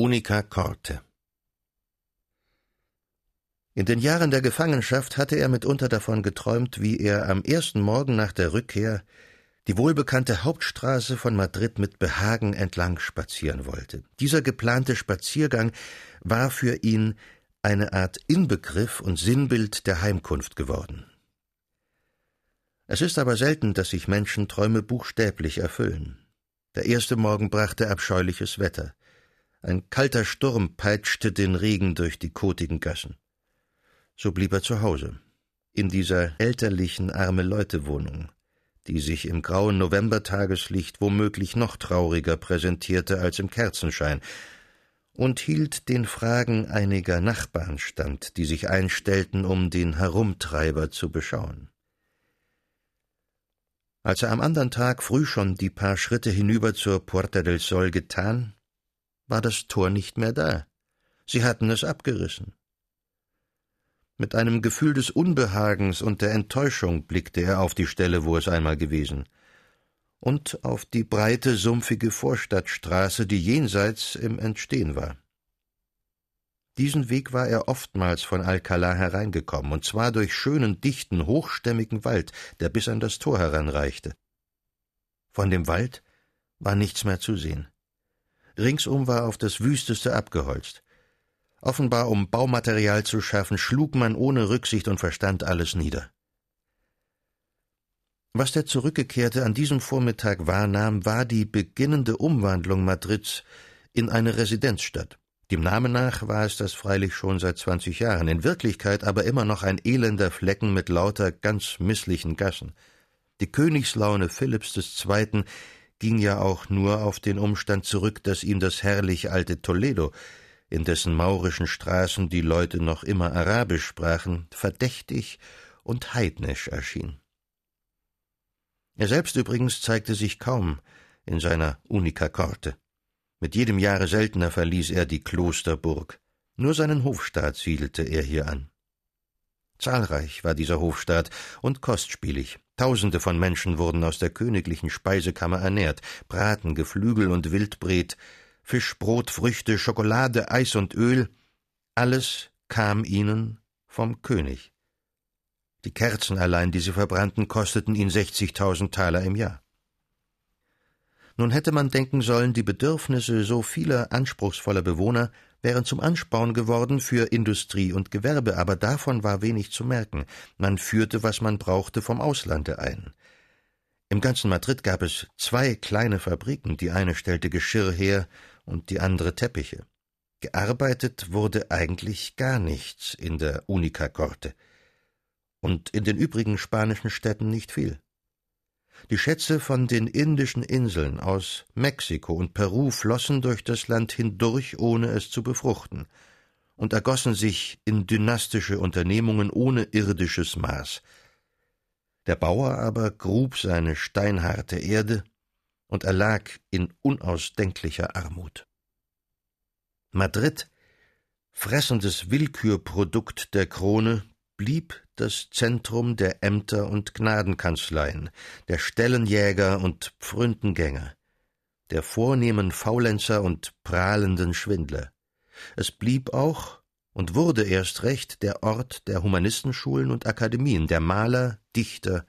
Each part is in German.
Unica Corte In den Jahren der Gefangenschaft hatte er mitunter davon geträumt, wie er am ersten Morgen nach der Rückkehr die wohlbekannte Hauptstraße von Madrid mit Behagen entlang spazieren wollte. Dieser geplante Spaziergang war für ihn eine Art Inbegriff und Sinnbild der Heimkunft geworden. Es ist aber selten, dass sich Menschen Träume buchstäblich erfüllen. Der erste Morgen brachte abscheuliches Wetter. Ein kalter Sturm peitschte den Regen durch die kotigen Gassen. So blieb er zu Hause, in dieser elterlichen Arme-Leute-Wohnung, die sich im grauen Novembertageslicht womöglich noch trauriger präsentierte als im Kerzenschein, und hielt den Fragen einiger Nachbarn stand, die sich einstellten, um den Herumtreiber zu beschauen. Als er am andern Tag früh schon die paar Schritte hinüber zur Puerta del Sol getan, war das Tor nicht mehr da. Sie hatten es abgerissen. Mit einem Gefühl des Unbehagens und der Enttäuschung blickte er auf die Stelle, wo es einmal gewesen, und auf die breite, sumpfige Vorstadtstraße, die jenseits im Entstehen war. Diesen Weg war er oftmals von Alcalá hereingekommen, und zwar durch schönen, dichten, hochstämmigen Wald, der bis an das Tor heranreichte. Von dem Wald war nichts mehr zu sehen. Ringsum war auf das Wüsteste abgeholzt. Offenbar, um Baumaterial zu schaffen, schlug man ohne Rücksicht und Verstand alles nieder. Was der Zurückgekehrte an diesem Vormittag wahrnahm, war die beginnende Umwandlung Madrids in eine Residenzstadt. Dem Namen nach war es das freilich schon seit zwanzig Jahren, in Wirklichkeit aber immer noch ein elender Flecken mit lauter ganz misslichen Gassen. Die Königslaune Philipps II ging ja auch nur auf den Umstand zurück, dass ihm das herrlich alte Toledo, in dessen maurischen Straßen die Leute noch immer Arabisch sprachen, verdächtig und heidnisch erschien. Er selbst übrigens zeigte sich kaum in seiner Unica Corte. Mit jedem Jahre seltener verließ er die Klosterburg. Nur seinen Hofstaat siedelte er hier an. Zahlreich war dieser Hofstaat und kostspielig. Tausende von Menschen wurden aus der königlichen Speisekammer ernährt. Braten, Geflügel und Wildbret, Fisch, Brot, Früchte, Schokolade, Eis und Öl, alles kam ihnen vom König. Die Kerzen allein, die sie verbrannten, kosteten ihn sechzigtausend Taler im Jahr. Nun hätte man denken sollen, die Bedürfnisse so vieler anspruchsvoller Bewohner wären zum Ansporn geworden für Industrie und Gewerbe, aber davon war wenig zu merken. Man führte, was man brauchte, vom Auslande ein. Im ganzen Madrid gab es zwei kleine Fabriken, die eine stellte Geschirr her und die andere Teppiche. Gearbeitet wurde eigentlich gar nichts in der Unica Corte und in den übrigen spanischen Städten nicht viel. Die Schätze von den indischen Inseln aus Mexiko und Peru flossen durch das Land hindurch, ohne es zu befruchten, und ergossen sich in dynastische Unternehmungen ohne irdisches Maß. Der Bauer aber grub seine steinharte Erde und erlag in unausdenklicher Armut. Madrid, fressendes Willkürprodukt der Krone, blieb das Zentrum der Ämter und Gnadenkanzleien, der Stellenjäger und Pfründengänger, der vornehmen Faulenzer und prahlenden Schwindler. Es blieb auch und wurde erst recht der Ort der Humanistenschulen und Akademien, der Maler, Dichter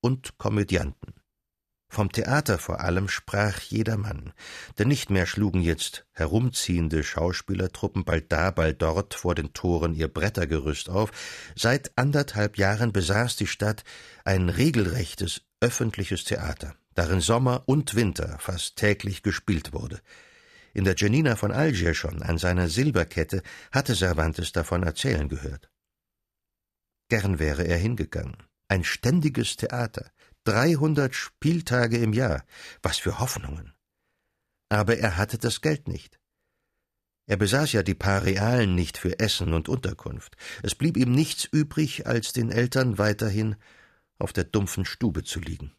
und Komödianten. Vom Theater vor allem sprach jedermann, denn nicht mehr schlugen jetzt herumziehende Schauspielertruppen bald da, bald dort vor den Toren ihr Brettergerüst auf. Seit anderthalb Jahren besaß die Stadt ein regelrechtes öffentliches Theater, darin Sommer und Winter fast täglich gespielt wurde. In der Janina von Algier schon, an seiner Silberkette, hatte Cervantes davon erzählen gehört. Gern wäre er hingegangen. Ein ständiges Theater, Dreihundert Spieltage im Jahr. Was für Hoffnungen. Aber er hatte das Geld nicht. Er besaß ja die paar Realen nicht für Essen und Unterkunft. Es blieb ihm nichts übrig, als den Eltern weiterhin auf der dumpfen Stube zu liegen.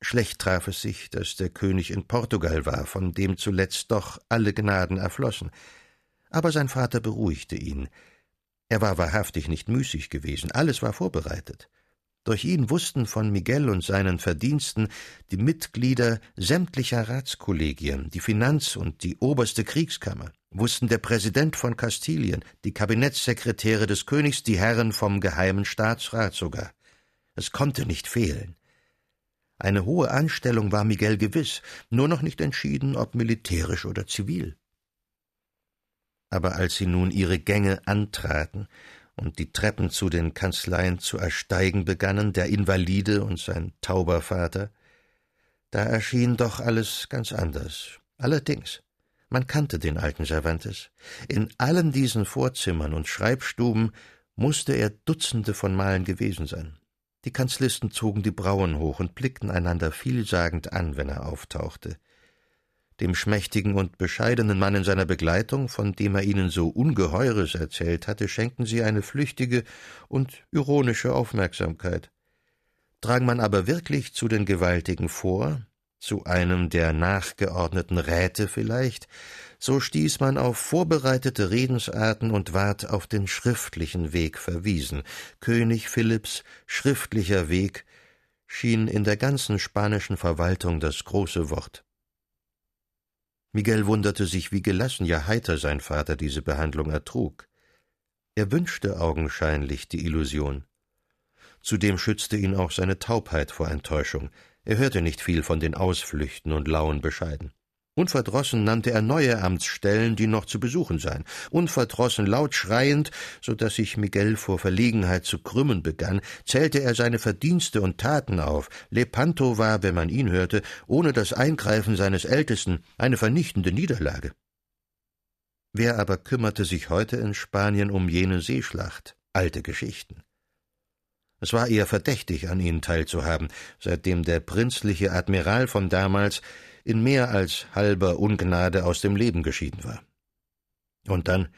Schlecht traf es sich, dass der König in Portugal war, von dem zuletzt doch alle Gnaden erflossen. Aber sein Vater beruhigte ihn. Er war wahrhaftig nicht müßig gewesen, alles war vorbereitet. Durch ihn wussten von Miguel und seinen Verdiensten die Mitglieder sämtlicher Ratskollegien, die Finanz- und die oberste Kriegskammer, wussten der Präsident von Kastilien, die Kabinettssekretäre des Königs, die Herren vom Geheimen Staatsrat sogar. Es konnte nicht fehlen. Eine hohe Anstellung war Miguel gewiss, nur noch nicht entschieden, ob militärisch oder zivil. Aber als sie nun ihre Gänge antraten und die Treppen zu den Kanzleien zu ersteigen begannen, der Invalide und sein tauber Vater, da erschien doch alles ganz anders. Allerdings, man kannte den alten Cervantes. In allen diesen Vorzimmern und Schreibstuben musste er Dutzende von Malen gewesen sein. Die Kanzlisten zogen die Brauen hoch und blickten einander vielsagend an, wenn er auftauchte. Dem schmächtigen und bescheidenen Mann in seiner Begleitung, von dem er ihnen so Ungeheures erzählt hatte, schenkten sie eine flüchtige und ironische Aufmerksamkeit. Drang man aber wirklich zu den Gewaltigen vor, zu einem der nachgeordneten Räte vielleicht, so stieß man auf vorbereitete Redensarten und ward auf den schriftlichen Weg verwiesen. König Philipps schriftlicher Weg schien in der ganzen spanischen Verwaltung das große Wort. Miguel wunderte sich, wie gelassen, ja heiter sein Vater diese Behandlung ertrug. Er wünschte augenscheinlich die Illusion. Zudem schützte ihn auch seine Taubheit vor Enttäuschung. Er hörte nicht viel von den Ausflüchten und lauen Bescheiden. Unverdrossen nannte er neue Amtsstellen, die noch zu besuchen seien. Unverdrossen laut schreiend, so dass sich Miguel vor Verlegenheit zu krümmen begann, zählte er seine Verdienste und Taten auf. Lepanto war, wenn man ihn hörte, ohne das Eingreifen seines Ältesten eine vernichtende Niederlage. Wer aber kümmerte sich heute in Spanien um jene Seeschlacht? Alte Geschichten. Es war eher verdächtig, an ihnen teilzuhaben, seitdem der prinzliche Admiral von damals in mehr als halber Ungnade aus dem Leben geschieden war. Und dann,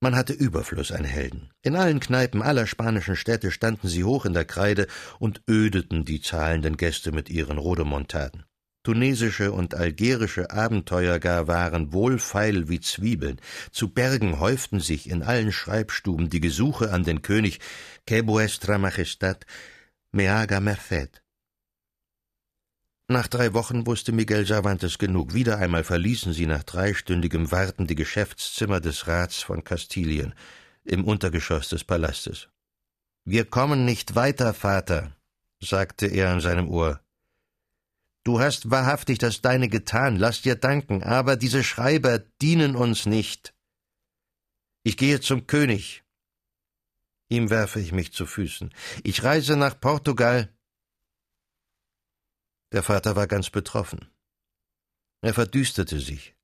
man hatte Überfluss an Helden. In allen Kneipen aller spanischen Städte standen sie hoch in der Kreide und ödeten die zahlenden Gäste mit ihren Rodemontaden. Tunesische und algerische Abenteuer gar waren wohlfeil wie Zwiebeln. Zu Bergen häuften sich in allen Schreibstuben die Gesuche an den König Que vuestra Majestad me haga merced. Nach drei Wochen wusste Miguel Cervantes genug. Wieder einmal verließen sie nach dreistündigem Warten die Geschäftszimmer des Rats von Kastilien im Untergeschoss des Palastes. Wir kommen nicht weiter, Vater, sagte er an seinem Ohr. Du hast wahrhaftig das Deine getan, lass dir danken, aber diese Schreiber dienen uns nicht. Ich gehe zum König. Ihm werfe ich mich zu Füßen. Ich reise nach Portugal. Der Vater war ganz betroffen. Er verdüsterte sich.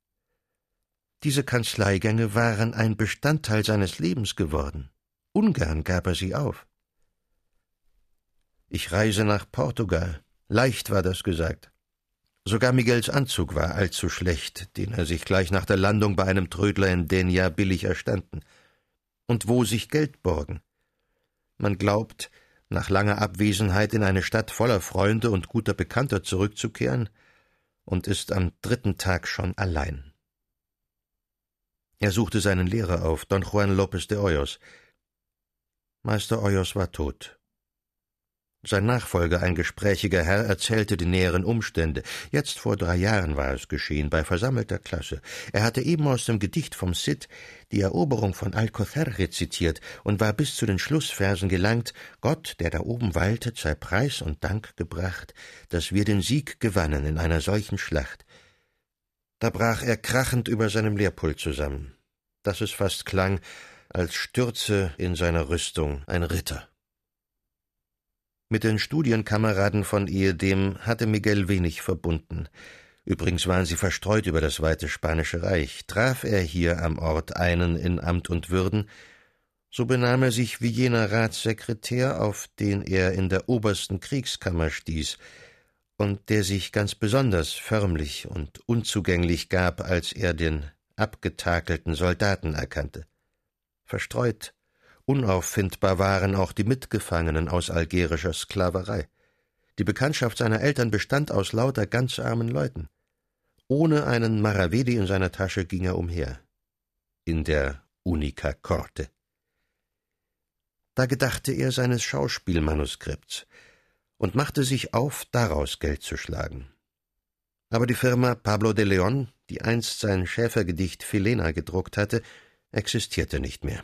Diese Kanzleigänge waren ein Bestandteil seines Lebens geworden. Ungern gab er sie auf. Ich reise nach Portugal. Leicht war das gesagt. Sogar Miguels Anzug war allzu schlecht, den er sich gleich nach der Landung bei einem Trödler in Denia billig erstanden. Und wo sich Geld borgen? Man glaubt, nach langer Abwesenheit in eine Stadt voller Freunde und guter Bekannter zurückzukehren und ist am dritten Tag schon allein. Er suchte seinen Lehrer auf, Don Juan López de Hoyos. Meister Hoyos war tot. Sein Nachfolger, ein gesprächiger Herr, erzählte die näheren Umstände. Jetzt vor drei Jahren war es geschehen, bei versammelter Klasse. Er hatte eben aus dem Gedicht vom Cid die Eroberung von Alcocer rezitiert und war bis zu den Schlussversen gelangt, Gott, der da oben waltet, sei Preis und Dank gebracht, dass wir den Sieg gewannen in einer solchen Schlacht. Da brach er krachend über seinem Lehrpult zusammen, dass es fast klang, als stürze in seiner Rüstung ein Ritter. Mit den Studienkameraden von ehedem hatte Miguel wenig verbunden. Übrigens waren sie verstreut über das weite Spanische Reich. Traf er hier am Ort einen in Amt und Würden, so benahm er sich wie jener Ratssekretär, auf den er in der obersten Kriegskammer stieß, und der sich ganz besonders förmlich und unzugänglich gab, als er den abgetakelten Soldaten erkannte. Verstreut Unauffindbar waren auch die Mitgefangenen aus algerischer Sklaverei. Die Bekanntschaft seiner Eltern bestand aus lauter ganz armen Leuten. Ohne einen Maravedi in seiner Tasche ging er umher. In der Unica Corte. Da gedachte er seines Schauspielmanuskripts. und machte sich auf, daraus Geld zu schlagen. Aber die Firma Pablo de Leon, die einst sein Schäfergedicht Filena gedruckt hatte, existierte nicht mehr.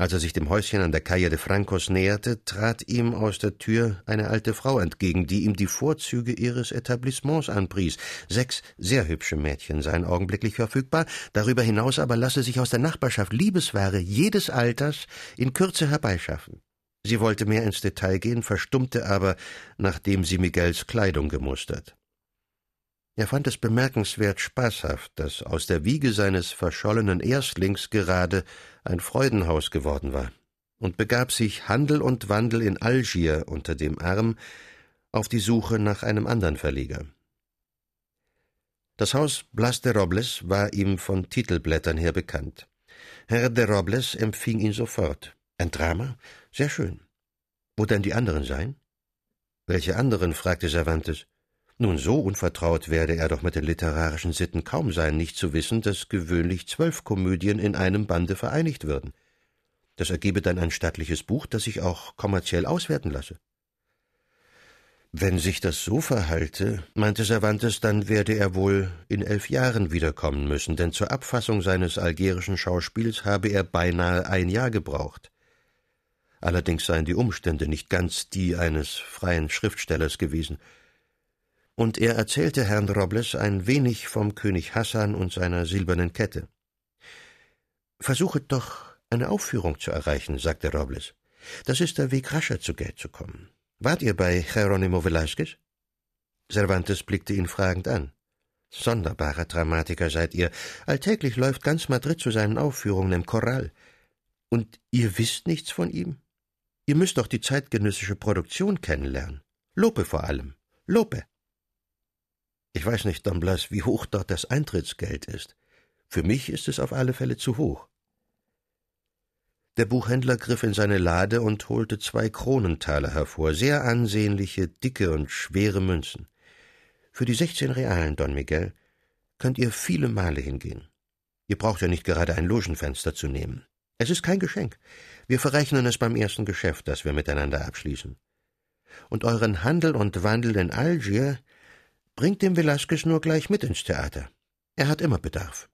Als er sich dem Häuschen an der Calle de Francos näherte, trat ihm aus der Tür eine alte Frau entgegen, die ihm die Vorzüge ihres Etablissements anpries. Sechs sehr hübsche Mädchen seien augenblicklich verfügbar, darüber hinaus aber lasse sich aus der Nachbarschaft Liebesware jedes Alters in Kürze herbeischaffen. Sie wollte mehr ins Detail gehen, verstummte aber, nachdem sie Miguels Kleidung gemustert. Er fand es bemerkenswert spaßhaft, dass aus der Wiege seines verschollenen Erstlings gerade ein Freudenhaus geworden war, und begab sich Handel und Wandel in Algier unter dem Arm auf die Suche nach einem anderen Verleger. Das Haus Blas de Robles war ihm von Titelblättern her bekannt. Herr de Robles empfing ihn sofort. Ein Drama? Sehr schön. Wo denn die anderen seien? Welche anderen? fragte Cervantes. Nun, so unvertraut werde er doch mit den literarischen Sitten kaum sein, nicht zu wissen, dass gewöhnlich zwölf Komödien in einem Bande vereinigt würden. Das ergebe dann ein stattliches Buch, das sich auch kommerziell auswerten lasse. Wenn sich das so verhalte, meinte Cervantes, dann werde er wohl in elf Jahren wiederkommen müssen, denn zur Abfassung seines algerischen Schauspiels habe er beinahe ein Jahr gebraucht. Allerdings seien die Umstände nicht ganz die eines freien Schriftstellers gewesen und er erzählte Herrn Robles ein wenig vom König Hassan und seiner silbernen Kette. Versuchet doch, eine Aufführung zu erreichen, sagte Robles. Das ist der Weg, rascher zu Geld zu kommen. Wart ihr bei Geronimo Velázquez? Cervantes blickte ihn fragend an. Sonderbarer Dramatiker seid ihr. Alltäglich läuft ganz Madrid zu seinen Aufführungen im Choral. Und ihr wisst nichts von ihm? Ihr müsst doch die zeitgenössische Produktion kennenlernen. Lope vor allem. Lope. Ich weiß nicht, Don Blas, wie hoch dort das Eintrittsgeld ist. Für mich ist es auf alle Fälle zu hoch. Der Buchhändler griff in seine Lade und holte zwei Kronentaler hervor, sehr ansehnliche, dicke und schwere Münzen. Für die sechzehn Realen, Don Miguel, könnt ihr viele Male hingehen. Ihr braucht ja nicht gerade ein Logenfenster zu nehmen. Es ist kein Geschenk. Wir verrechnen es beim ersten Geschäft, das wir miteinander abschließen. Und euren Handel und Wandel in Algier Bringt dem Velasquez nur gleich mit ins Theater. Er hat immer Bedarf.